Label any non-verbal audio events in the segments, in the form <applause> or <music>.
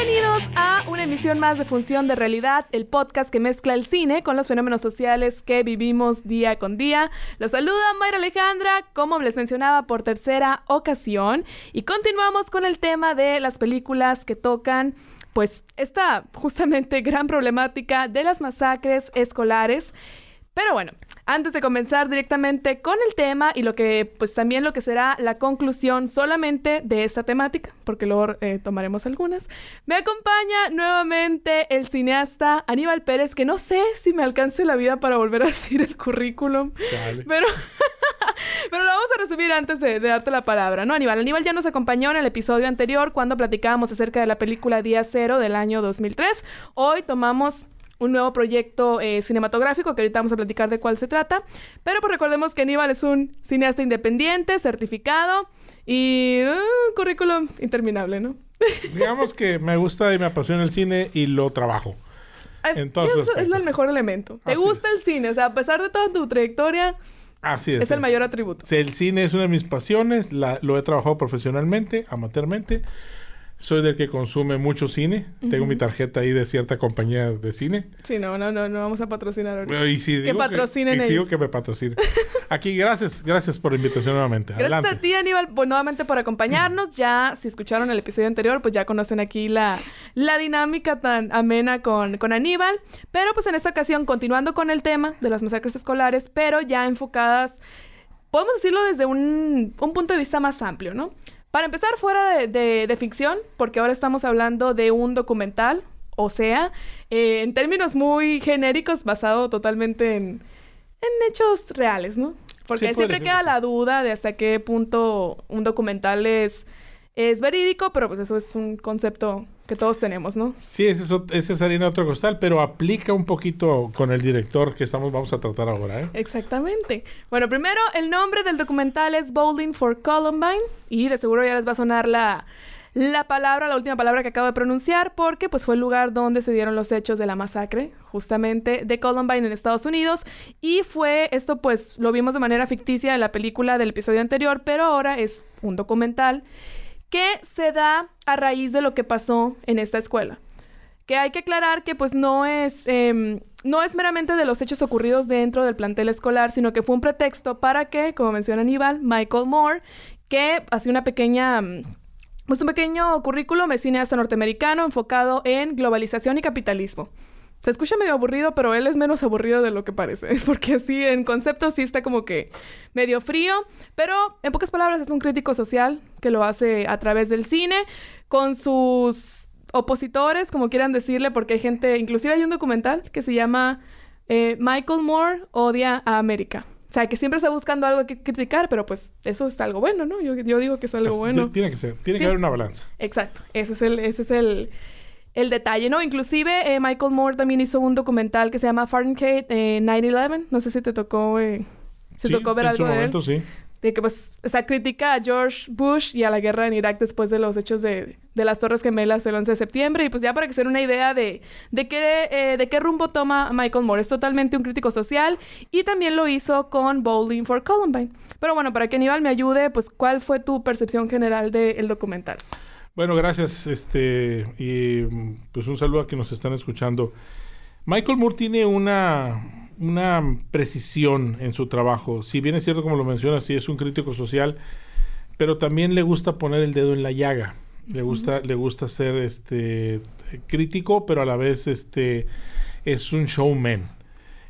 Bienvenidos a una emisión más de Función de Realidad, el podcast que mezcla el cine con los fenómenos sociales que vivimos día con día. Los saluda Mayra Alejandra, como les mencionaba, por tercera ocasión. Y continuamos con el tema de las películas que tocan pues esta justamente <laughs> gran problemática de las masacres escolares. Pero bueno, antes de comenzar directamente con el tema y lo que, pues también lo que será la conclusión solamente de esta temática, porque luego eh, tomaremos algunas, me acompaña nuevamente el cineasta Aníbal Pérez, que no sé si me alcance la vida para volver a <laughs> decir el currículum, pero, <laughs> pero lo vamos a resumir antes de, de, darte la palabra, ¿no, Aníbal? Aníbal ya nos acompañó en el episodio anterior cuando platicábamos acerca de la película Día Cero del año 2003. Hoy tomamos un nuevo proyecto eh, cinematográfico, que ahorita vamos a platicar de cuál se trata. Pero pues recordemos que Aníbal es un cineasta independiente, certificado y un uh, currículum interminable, ¿no? <laughs> Digamos que me gusta y me apasiona el cine y lo trabajo. Entonces, es el mejor elemento. Te gusta el cine, o sea, a pesar de toda tu trayectoria, Así es. Es el mayor atributo. El cine es una de mis pasiones, lo he trabajado profesionalmente, amateurmente. Soy del que consume mucho cine. Tengo mi tarjeta ahí de cierta compañía de cine. Sí, no, no, no, no vamos a patrocinar ahorita. Y si que patrocinen que, y que me patrocinen. <laughs> Aquí, gracias, gracias por la invitación nuevamente. Gracias a ti, Aníbal, pues, nuevamente por acompañarnos. Ya, si escucharon el episodio anterior, pues ya conocen aquí la, la dinámica tan amena con, con Aníbal. Pero pues en esta ocasión, continuando con el tema de las masacres escolares, pero ya enfocadas, podemos decirlo desde un, un punto de vista más amplio, ¿no? Para empezar, fuera de, ficción, porque ahora estamos hablando de un documental, o sea, eh, en términos muy genéricos, basado totalmente en, hechos reales, ¿no? Porque siempre queda la duda de hasta qué punto un documental es, es verídico, pero pues eso es un concepto que todos tenemos, ¿no? Sí, ese es, ese es harina otro costal, pero aplica un poquito con el director que estamos, vamos a tratar ahora, ¿eh? Exactamente. Bueno, primero, el nombre del documental es Bowling for Columbine y de seguro ya les va a sonar la, la palabra, la última palabra que acabo de pronunciar, porque pues fue el lugar donde se dieron los hechos de la masacre, justamente de Columbine en Estados Unidos, y fue esto pues lo vimos de manera ficticia en la película del episodio anterior, pero ahora es un documental que se da a raíz de lo que pasó en esta escuela. Que hay que aclarar que pues no es, em, no es meramente de los hechos ocurridos dentro del plantel escolar, sino que fue un pretexto para que, como menciona Aníbal, Michael Moore, que hace una pequeña... Pues un pequeño currículum es cineasta norteamericano enfocado en globalización y capitalismo. Se escucha medio aburrido, pero él es menos aburrido de lo que parece. <laughs> Porque así, en concepto, sí está como que medio frío. Pero, en pocas palabras, es un crítico social que lo hace a través del cine, con sus opositores, como quieran decirle, porque hay gente, inclusive hay un documental que se llama eh, Michael Moore odia a América. O sea, que siempre está buscando algo que criticar, pero pues eso es algo bueno, ¿no? Yo, digo que es algo bueno. Tiene que ser, tiene que haber una balanza. Exacto, ese es el, ese es el, el detalle, ¿no? Inclusive eh, Michael Moore también hizo un documental que se llama Fahrenheit eh, 9-11. No sé si te tocó, eh, se tocó ver algo de él. Sí. De que pues esa crítica a George Bush y a la guerra en Irak después de los hechos de, de las Torres Gemelas del 11 de septiembre. Y pues ya para que se den una idea de, de, qué, eh, de qué rumbo toma Michael Moore. Es totalmente un crítico social y también lo hizo con Bowling for Columbine. Pero bueno, para que Aníbal me ayude, pues ¿cuál fue tu percepción general del documental? Bueno, gracias. Este, y pues un saludo a quienes nos están escuchando. Michael Moore tiene una, una precisión en su trabajo. Si bien es cierto, como lo menciona, sí es un crítico social, pero también le gusta poner el dedo en la llaga. Le gusta, le gusta ser este crítico, pero a la vez este es un showman.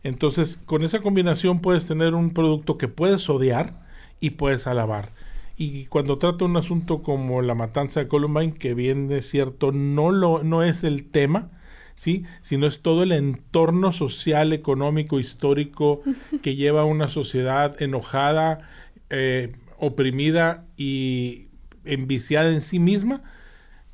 Entonces, con esa combinación puedes tener un producto que puedes odiar y puedes alabar. Y cuando trata un asunto como la matanza de Columbine, que bien es cierto, no, lo, no es el tema, ¿sí? sino es todo el entorno social, económico, histórico <laughs> que lleva a una sociedad enojada, eh, oprimida y enviciada en sí misma,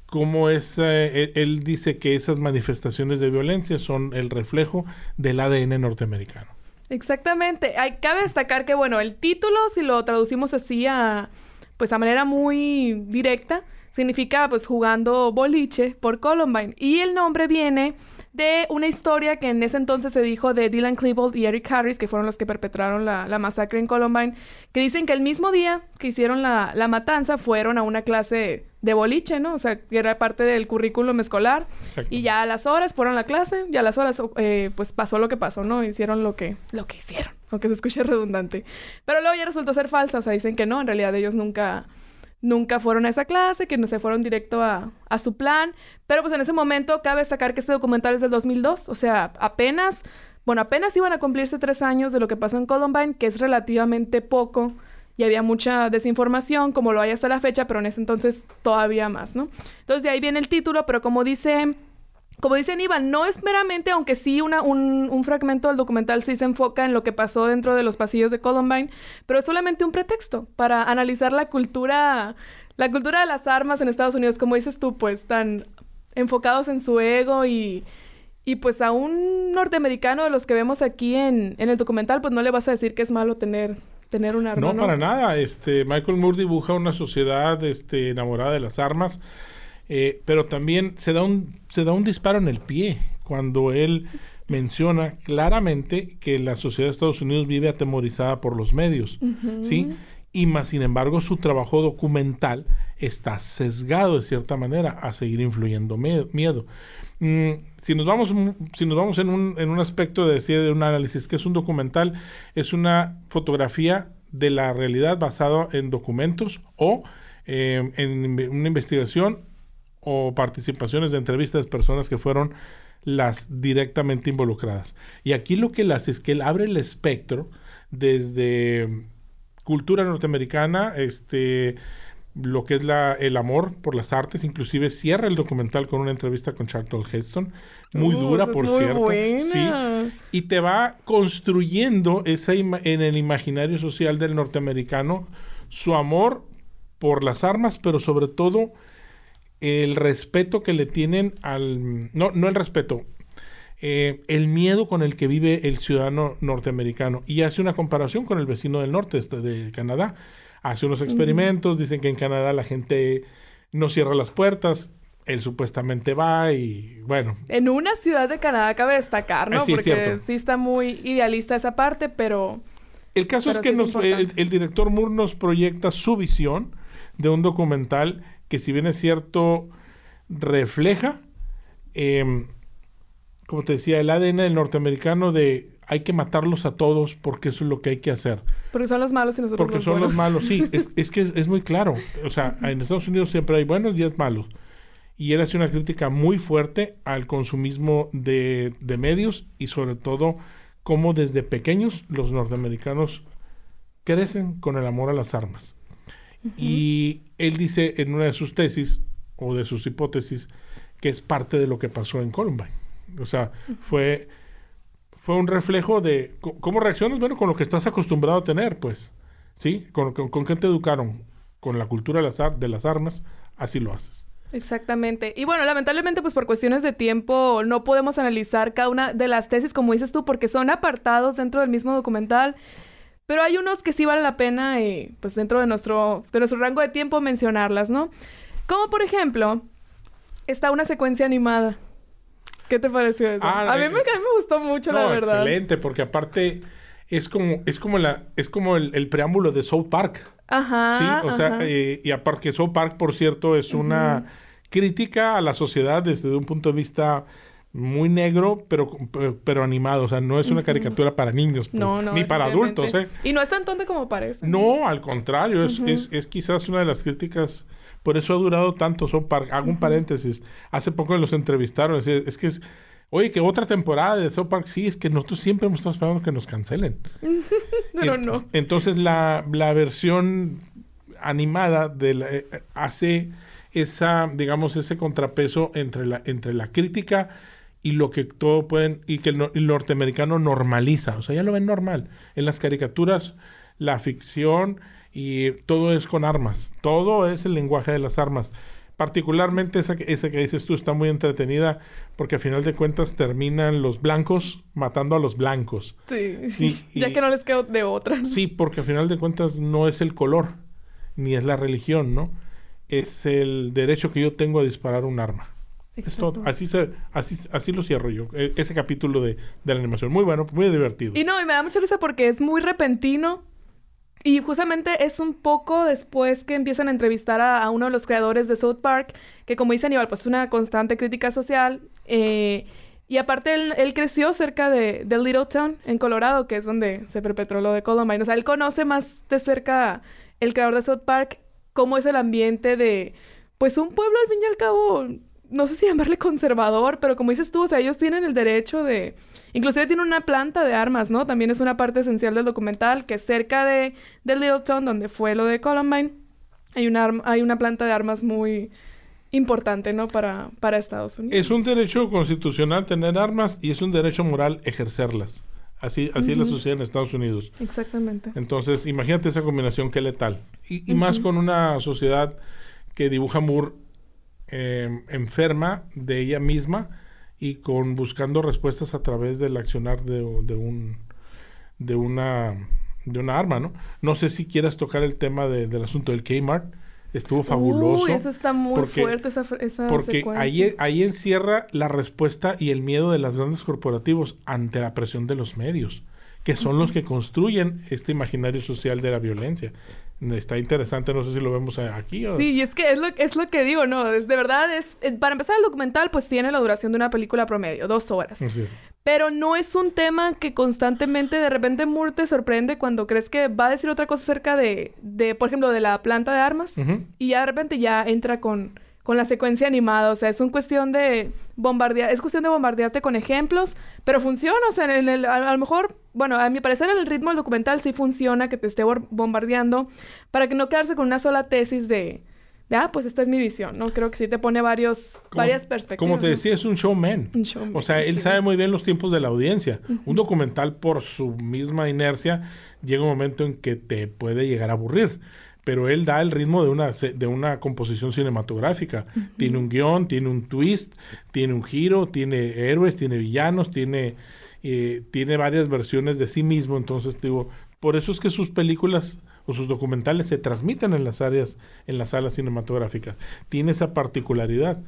como es, eh, él dice que esas manifestaciones de violencia son el reflejo del ADN norteamericano. Exactamente. Hay, cabe destacar que, bueno, el título, si lo traducimos así a, pues a manera muy directa, significa pues jugando boliche por Columbine. Y el nombre viene de una historia que en ese entonces se dijo de Dylan Klebold y Eric Harris, que fueron los que perpetraron la, la masacre en Columbine, que dicen que el mismo día que hicieron la, la matanza fueron a una clase de boliche, ¿no? O sea, que era parte del currículum escolar. Y ya a las horas fueron a la clase, y a las horas, eh, pues pasó lo que pasó, ¿no? Hicieron lo que, lo que hicieron, aunque se escuche <laughs> redundante. Pero luego ya resultó ser falsa, o sea, dicen que no, en realidad ellos nunca, nunca fueron a esa clase, que no se fueron directo a, a su plan. Pero pues en ese momento cabe destacar que este documental es del 2002, o sea, apenas, bueno, apenas iban a cumplirse tres años de lo que pasó en Columbine, que es relativamente poco y había mucha desinformación, como lo hay hasta la fecha, pero en ese entonces todavía más, ¿no? Entonces de ahí viene el título, pero como dice, como dice Aníbal, no es meramente, aunque sí una, un, un, fragmento del documental sí se enfoca en lo que pasó dentro de los pasillos de Columbine, pero es solamente un pretexto para analizar la cultura, la cultura de las armas en Estados Unidos, como dices tú, pues tan enfocados en su ego y... Y pues a un norteamericano de los que vemos aquí en, en el documental, pues no le vas a decir que es malo tener tener un arma. No, para nada. Este, Michael Moore dibuja una sociedad este, enamorada de las armas, eh, pero también se da, un, se da un disparo en el pie cuando él menciona claramente que la sociedad de Estados Unidos vive atemorizada por los medios, ¿sí? Y más, sin embargo, su trabajo documental está sesgado de cierta manera a seguir influyendo miedo. Mm, si nos vamos, si nos vamos en, un, en un aspecto de decir de un análisis que es un documental, es una fotografía de la realidad basada en documentos o eh, en una investigación o participaciones de entrevistas de personas que fueron las directamente involucradas. Y aquí lo que él hace es que él abre el espectro desde cultura norteamericana, este, lo que es la, el amor por las artes, inclusive cierra el documental con una entrevista con Charlton Heston, muy uh, dura por cierto, sí, y te va construyendo esa en el imaginario social del norteamericano su amor por las armas, pero sobre todo el respeto que le tienen al no no el respeto, eh, el miedo con el que vive el ciudadano norteamericano. Y hace una comparación con el vecino del norte este, de Canadá. Hace unos experimentos, dicen que en Canadá la gente no cierra las puertas, él supuestamente va y bueno. En una ciudad de Canadá cabe destacar, ¿no? sí, Porque sí está muy idealista esa parte, pero... El caso es que el, director Moore nos proyecta su visión de un documental que si bien es cierto, refleja, em, como te decía, el ADN del norteamericano de hay que matarlos a todos porque eso es lo que hay que hacer. Porque son los malos y nosotros Porque son los malos, sí. <laughs> es, que es, muy claro. O sea, en Estados Unidos siempre hay buenos y hay malos. Y él hace una crítica muy fuerte al consumismo de, medios y sobre todo cómo desde pequeños los norteamericanos crecen con el amor a las armas. Y él dice en una de sus tesis o de sus hipótesis que es parte de lo que pasó en Columbine. O sea, fue fue un reflejo de cómo reaccionas, bueno, con lo que estás acostumbrado a tener, pues, ¿sí? Con, con, qué te educaron, con la cultura de las, de las armas, así lo haces. Exactamente. Y bueno, lamentablemente, pues por cuestiones de tiempo, no podemos analizar cada una de las tesis, como dices tú, porque son apartados dentro del mismo documental. Pero hay unos que sí vale la pena, eh, pues dentro de nuestro, de nuestro rango de tiempo, mencionarlas, ¿no? Como por ejemplo, está una secuencia animada ¿Qué te pareció eso? Ah, a, mí me, gustó mucho, la verdad. Excelente, porque aparte es como, es como la, es como el, preámbulo de South Park. Ajá. Sí, o sea, eh, y aparte que South Park, por cierto, es una crítica a la sociedad desde un punto de vista muy negro, pero, pero animado. O sea, no es una caricatura para niños. No, no. Ni para adultos, ¿eh? Y no es tan tonta como parece. No, al contrario. Es, es, es, quizás una de las críticas por eso ha durado tanto. Son Hago un paréntesis. Hace poco los entrevistaron. Es, que es... Oye, que otra temporada de South Park, sí, es que nosotros siempre hemos estado esperando que nos cancelen. <laughs> Pero no. Entonces la, la versión animada de la, eh, hace esa, digamos, ese contrapeso entre la, entre la crítica y lo que todo pueden, y que el, el, norteamericano normaliza. O sea, ya lo ven normal. En las caricaturas, la ficción y todo es con armas. Todo es el lenguaje de las armas. Particularmente esa, esa que dices tú está muy entretenida porque a final de cuentas terminan los blancos matando a los blancos. Sí, ya que no les quedó de otra. Sí, porque a final de cuentas no es el color ni es la religión, ¿no? Es el derecho que yo tengo a disparar un arma. Es todo. Así, se, así, así lo cierro yo, e, ese capítulo de, de la animación. Muy bueno, muy divertido. Y no, y me da mucha risa porque es muy repentino. Y justamente es un poco después que empiezan a entrevistar a, uno de los creadores de South Park, que como dice Aníbal, pues es una constante crítica social. Eh, y aparte él, creció cerca de, de Town, en Colorado, que es donde se perpetró lo de Columbine. O sea, él conoce más de cerca el creador de South Park, cómo es el ambiente de, pues un pueblo al fin y al cabo, no sé si <laughs> llamarle conservador, pero como dices tú, o sea, ellos tienen el derecho de Inclusive tiene una planta de armas, ¿no? También es una parte esencial del documental, que cerca de, de Littleton, donde fue lo de Columbine, hay una, hay una planta de armas muy importante, ¿no? Para, para Estados Unidos. Es un derecho constitucional tener armas y es un derecho moral ejercerlas. Así, así es la sociedad en Estados Unidos. Exactamente. Entonces, imagínate esa combinación, qué letal. Y, y más con una sociedad que dibuja Moore eh, enferma de ella misma y con buscando respuestas a través del accionar de, de un de una de una arma, ¿no? No sé si quieras tocar el tema del asunto del Kmart. Estuvo fabuloso. Uy, eso está muy fuerte esa, esa Porque ahí, ahí encierra la respuesta y el miedo de los grandes corporativos ante la presión de los medios, que son los que construyen este imaginario social de la violencia está interesante, no sé si lo vemos aquí. Sí, y es que es lo, es lo que digo, ¿no? de verdad, es eh, para empezar el documental, pues tiene la duración de una película promedio, dos horas. Pero no es un tema que constantemente, de repente, Moore te sorprende cuando crees que va a decir otra cosa acerca de, de por ejemplo, de la planta de armas. Y ya de repente ya entra con con la secuencia animada. O sea, es una cuestión de bombardear, es cuestión de bombardearte con ejemplos, pero funciona. O sea, en el, a, lo mejor, bueno, a mi parecer en el ritmo del documental sí funciona que te esté bombardeando para que no quedarse con una sola tesis de, de ah, pues esta es mi visión, ¿no? Creo que sí te pone varios, varias perspectivas. Como te decía, es un showman. Un showman o sea, él sabe muy bien los tiempos de la audiencia. Un documental por su misma inercia llega un momento en que te puede llegar a aburrir pero él da el ritmo de una, de una composición cinematográfica. Tiene un guion, tiene un twist, tiene un giro, tiene héroes, tiene villanos, tiene, eh, tiene varias versiones de sí mismo. Entonces, digo, por eso es que sus películas o sus documentales se transmiten en las áreas, en las salas cinematográficas. Tiene esa particularidad.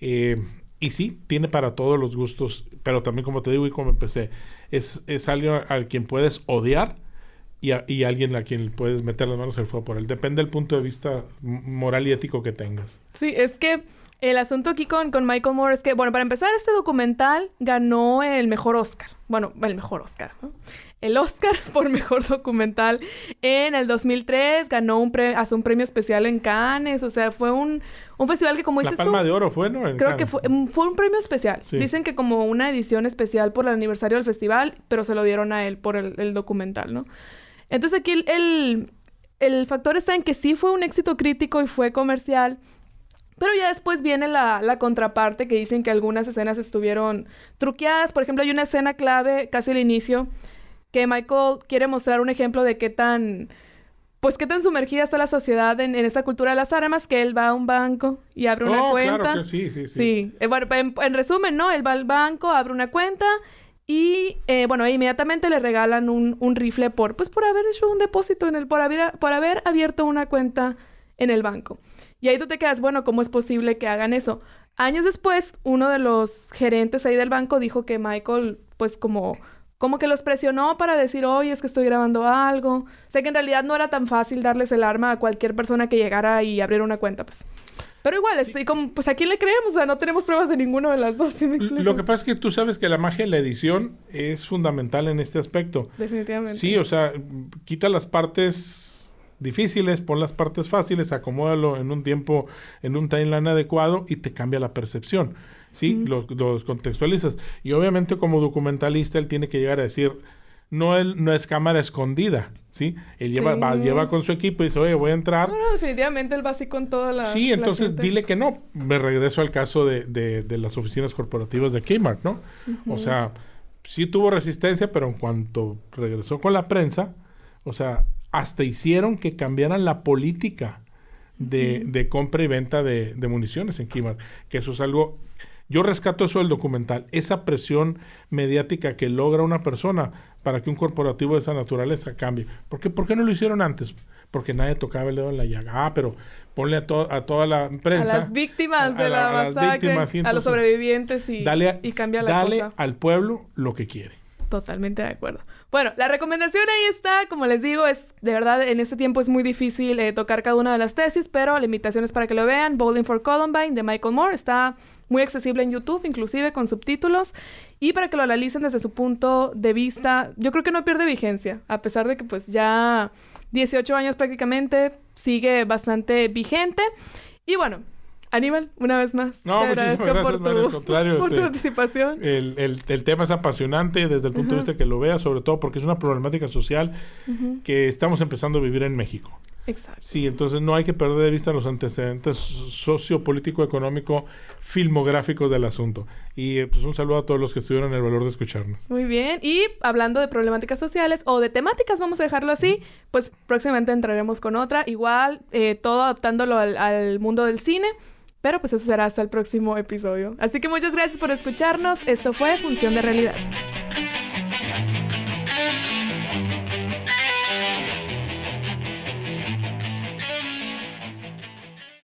Eh, y sí, tiene para todos los gustos, pero también como te digo y como empecé, es, es alguien al quien puedes odiar, y, alguien a quien puedes meter las manos al fuego por él. Depende del punto de vista moral y ético que tengas. Sí, es que el asunto aquí con, con Michael Moore es que, bueno, para empezar, este documental ganó el mejor Oscar. Bueno, el mejor Oscar, ¿no? El Oscar <laughs> por mejor documental en el 2003 ganó un hace un premio especial en Cannes, o sea, fue un, un festival que como dices La Palma de Oro fue, ¿no? creo que fue, mm, fue, un premio especial. Dicen que como una edición especial por el aniversario del festival, pero se lo dieron a él por el, el documental, ¿no? Entonces aquí el, el, factor está en que sí fue un éxito crítico y fue comercial. Pero ya después viene la, la, contraparte que dicen que algunas escenas estuvieron truqueadas. Por ejemplo, hay una escena clave casi al inicio que Michael quiere mostrar un ejemplo de qué tan, pues qué tan sumergida está la sociedad en, en esta cultura de las armas, que él va a un banco y abre una oh, cuenta. Claro que sí, sí, sí. Sí, eh, bueno, en, resumen, ¿no? Él va al banco, abre una cuenta y eh, bueno, inmediatamente le regalan un, rifle por, pues, por haber hecho un depósito en el, por haber, por haber abierto una cuenta en el banco. Y ahí tú te quedas, bueno, ¿cómo es posible que hagan eso? Años después, uno de los gerentes ahí del banco dijo que Michael, pues como, como que los presionó para decir, oye, es que estoy grabando algo. Sé que en realidad no era tan fácil darles el arma a cualquier persona que llegara y abriera una cuenta, pues. Pero igual, estoy como, pues a quién le creemos, o sea, no tenemos pruebas de ninguno de las dos. Lo que pasa es que tú sabes que la magia de la edición es fundamental en este aspecto. Definitivamente. Sí, o sea, quita las partes difíciles, pon las partes fáciles, acomódalo en un tiempo, en un timeline adecuado y te cambia la percepción. Sí, los, los contextualizas. Y obviamente como documentalista él tiene que llegar a decir, no, él, no es cámara escondida, ¿sí? Él lleva, Va, lleva con su equipo y dice, oye, voy a entrar. No, no, definitivamente él va así con toda la... Sí, entonces dile que no. Me regreso al caso de, de, las oficinas corporativas de Kmart, ¿no? O sea, sí tuvo resistencia, pero en cuanto regresó con la prensa, o sea, hasta hicieron que cambiaran la política de, de compra y venta de, de municiones en Kmart, que eso es algo yo rescato eso del documental, esa presión mediática que logra una persona para que un corporativo de esa naturaleza cambie. ¿Por qué, ¿Por qué no lo hicieron antes? Porque nadie tocaba el dedo en la llaga. Ah, pero ponle a, a toda la prensa. A las víctimas de la, masacre, a, los sobrevivientes y, y cambia la dale al pueblo lo que quiere. Totalmente de acuerdo. Bueno, la recomendación ahí está, como les digo, es de verdad en este tiempo es muy difícil eh, tocar cada una de las tesis, pero la invitación es para que lo vean. Bowling for Columbine de Michael Moore está muy accesible en YouTube, inclusive con subtítulos, y para que lo analicen desde su punto de vista, yo creo que no pierde vigencia, a pesar de que pues ya 18 años prácticamente sigue bastante vigente. Y bueno, Aníbal, una vez más. No, te agradezco gracias, por, tu, contrario, por tu este, participación. El, el, el, tema es apasionante desde el punto de vista que lo veas, sobre todo porque es una problemática social que estamos empezando a vivir en México. Exacto. Sí, entonces no hay que perder de vista los antecedentes sociopolítico, económico, filmográficos del asunto. Y eh, pues un saludo a todos los que estuvieron el valor de escucharnos. Muy bien. Y hablando de problemáticas sociales o de temáticas, vamos a dejarlo así, pues próximamente entraremos con otra. Igual, eh, todo adaptándolo al, al mundo del cine. Pero pues eso será hasta el próximo episodio. Así que muchas gracias por escucharnos. Esto fue Función de Realidad.